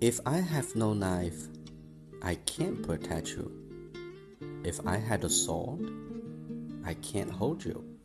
If I have no knife, I can't protect you. If I had a sword, I can't hold you.